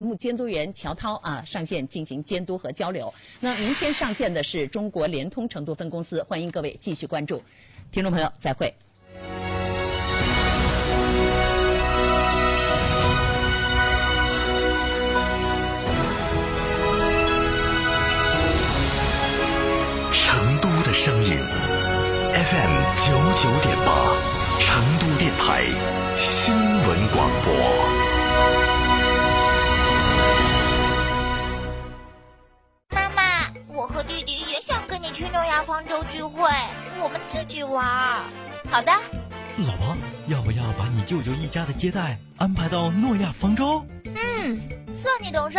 目监督员乔涛啊上线进行监督和交流。那明天上线的是中国联通成都分公司，欢迎各位继续关注。听众朋友，再会。成都的声音，FM 九九点八，成都电台新闻广播。方舟聚会，我们自己玩。好的，老婆，要不要把你舅舅一家的接待安排到诺亚方舟？嗯，算你懂事。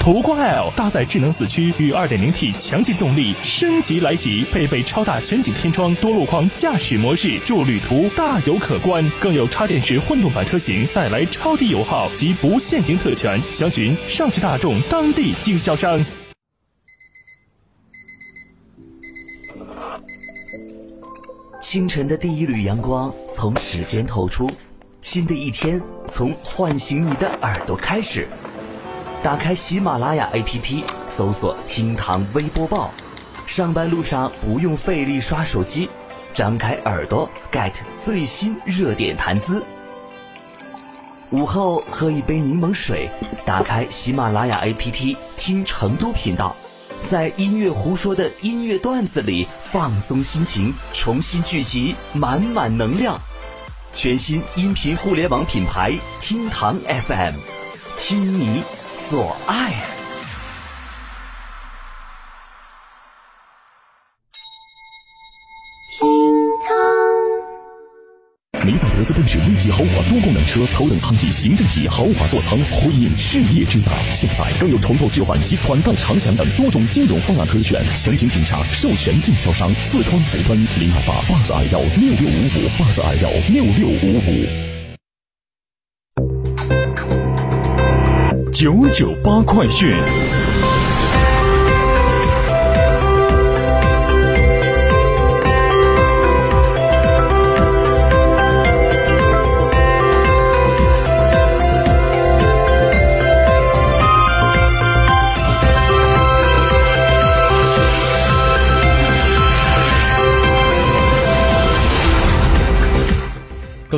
途观 L 搭载智能四驱与 2.0T 强劲动力升级来袭，配备超大全景天窗、多路况驾驶模式，助旅途大有可观。更有插电式混动版车型带来超低油耗及不限行特权，详询上汽大众当地经销商。清晨的第一缕阳光从指尖透出，新的一天从唤醒你的耳朵开始。打开喜马拉雅 APP，搜索“听堂微播报”。上班路上不用费力刷手机，张开耳朵 get 最新热点谈资。午后喝一杯柠檬水，打开喜马拉雅 APP 听成都频道，在音乐胡说的音乐段子里放松心情，重新聚集满满能量。全新音频互联网品牌听堂 FM，听你。所爱。梅赛德斯奔驰 V 级豪华多功能车，头等舱级行政级豪华座舱，回应事业之大。现在更有重构置换及款待长享等多种金融方案可选，详情请洽授权经销商四川福奔零二八八四二幺六六五五八四二幺六六五五。九九八快讯。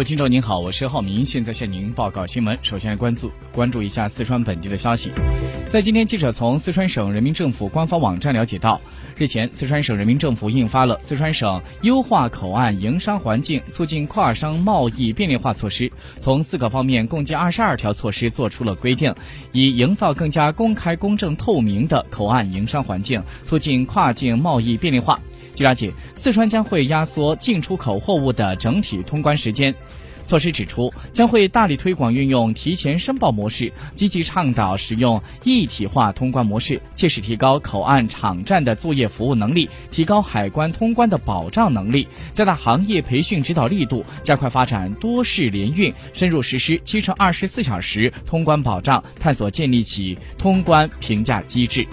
听众您好，我是浩明，现在向您报告新闻。首先来关注关注一下四川本地的消息。在今天，记者从四川省人民政府官方网站了解到，日前四川省人民政府印发了《四川省优化口岸营商环境，促进跨商贸易便利化措施》，从四个方面共计二十二条措施作出了规定，以营造更加公开、公正、透明的口岸营商环境，促进跨境贸易便利化。据了解，四川将会压缩进出口货物的整体通关时间。措施指出，将会大力推广运用提前申报模式，积极倡导使用一体化通关模式，切实提高口岸场站的作业服务能力，提高海关通关的保障能力，加大行业培训指导力度，加快发展多式联运，深入实施七乘二十四小时通关保障，探索建立起通关评价机制。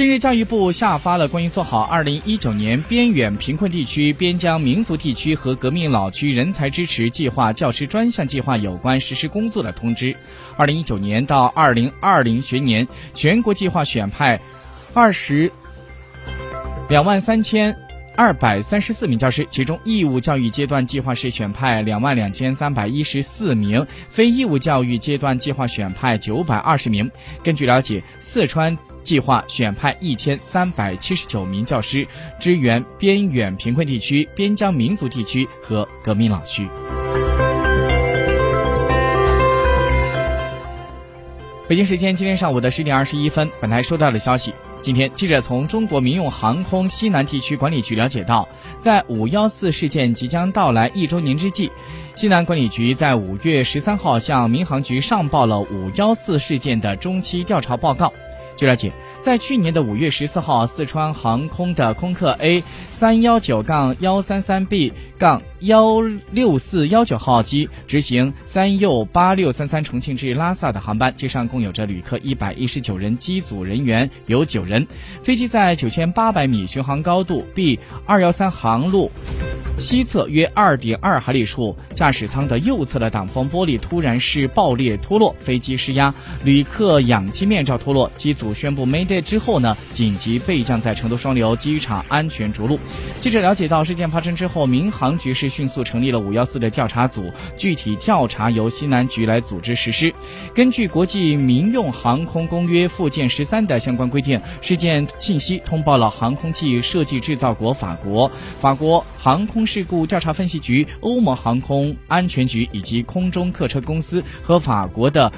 近日，教育部下发了关于做好二零一九年边远贫困地区、边疆民族地区和革命老区人才支持计划教师专项计划有关实施工作的通知。二零一九年到二零二零学年，全国计划选派二十两万三千二百三十四名教师，其中义务教育阶段计划是选派两万两千三百一十四名，非义务教育阶段计划选派九百二十名。根据了解，四川。计划选派一千三百七十九名教师，支援边远贫困地区、边疆民族地区和革命老区。北京时间今天上午的十点二十一分，本台收到的消息：今天，记者从中国民用航空西南地区管理局了解到，在五幺四事件即将到来一周年之际，西南管理局在五月十三号向民航局上报了五幺四事件的中期调查报告。据了解，在去年的五月十四号，四川航空的空客 A 三幺九杠幺三三 B 杠幺六四幺九号机执行三 U 八六三三重庆至拉萨的航班，机上共有着旅客一百一十九人，机组人员有九人。飞机在九千八百米巡航高度 B 二幺三航路。西侧约二点二海里处，驾驶舱的右侧的挡风玻璃突然是爆裂脱落，飞机失压，旅客氧气面罩脱落。机组宣布 Mayday 这之后呢，紧急备降在成都双流机场安全着陆。记者了解到，事件发生之后，民航局是迅速成立了五幺四的调查组，具体调查由西南局来组织实施。根据国际民用航空公约附件十三的相关规定，事件信息通报了航空器设计制造国法国、法国航空。事故调查分析局、欧盟航空安全局以及空中客车公司和法国的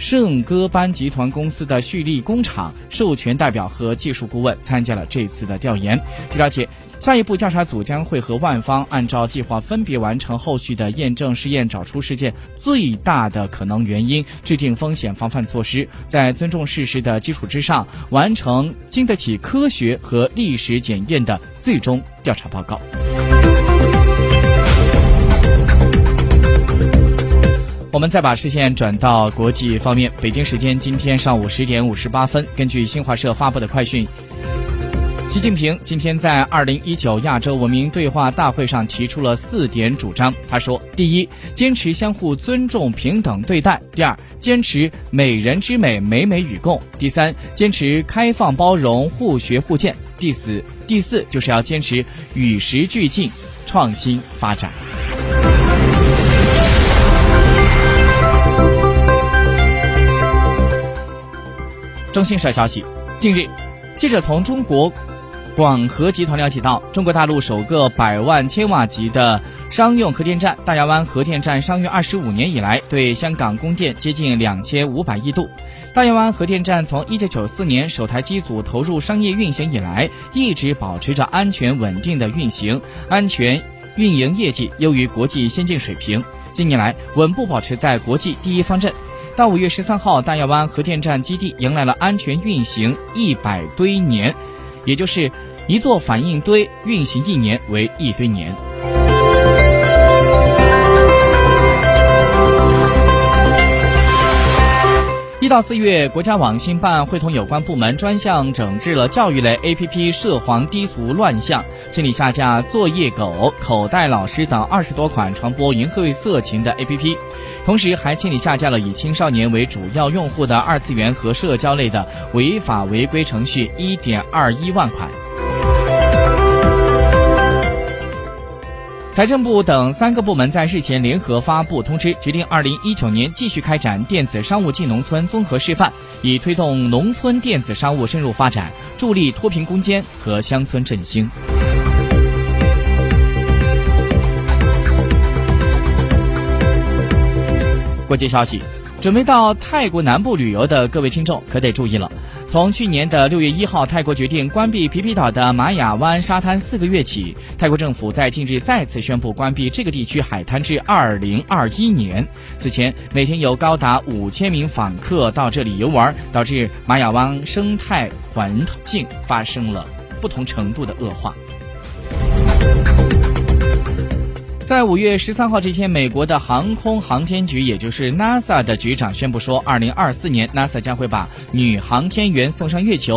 圣戈班集团公司的蓄力工厂授权代表和技术顾问参加了这次的调研。据了解，下一步调查组将会和万方按照计划分别完成后续的验证试验，找出事件最大的可能原因，制定风险防范措施，在尊重事实的基础之上，完成经得起科学和历史检验的最终调查报告。我们再把视线转到国际方面。北京时间今天上午十点五十八分，根据新华社发布的快讯，习近平今天在二零一九亚洲文明对话大会上提出了四点主张。他说：第一，坚持相互尊重、平等对待；第二，坚持美人之美、美美与共；第三，坚持开放包容、互学互鉴；第四，第四就是要坚持与时俱进、创新发展。中新社消息，近日，记者从中国广核集团了解到，中国大陆首个百万千瓦级的商用核电站大亚湾核电站商业二十五年以来，对香港供电接近两千五百亿度。大亚湾核电站从一九九四年首台机组投入商业运行以来，一直保持着安全稳定的运行，安全运营业绩优于国际先进水平。近年来，稳步保持在国际第一方阵。到五月十三号，大亚湾核电站基地迎来了安全运行一百堆年，也就是一座反应堆运行一年为一堆年。到四月，国家网信办会同有关部门专项整治了教育类 APP 涉黄低俗乱象，清理下架作业狗、口袋老师等二十多款传播淫秽色情的 APP，同时还清理下架了以青少年为主要用户的二次元和社交类的违法违规程序一点二一万款。财政部等三个部门在日前联合发布通知，决定二零一九年继续开展电子商务进农村综合示范，以推动农村电子商务深入发展，助力脱贫攻坚和乡村振兴。国际消息。准备到泰国南部旅游的各位听众可得注意了。从去年的六月一号，泰国决定关闭皮皮岛的玛雅湾沙滩四个月起，泰国政府在近日再次宣布关闭这个地区海滩至二零二一年。此前，每天有高达五千名访客到这里游玩，导致玛雅湾生态环境发生了不同程度的恶化。在五月十三号这天，美国的航空航天局，也就是 NASA 的局长宣布说，二零二四年 NASA 将会把女航天员送上月球。